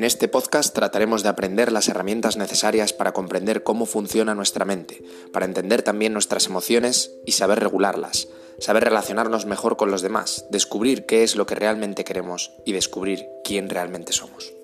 En este podcast trataremos de aprender las herramientas necesarias para comprender cómo funciona nuestra mente, para entender también nuestras emociones y saber regularlas, saber relacionarnos mejor con los demás, descubrir qué es lo que realmente queremos y descubrir quién realmente somos.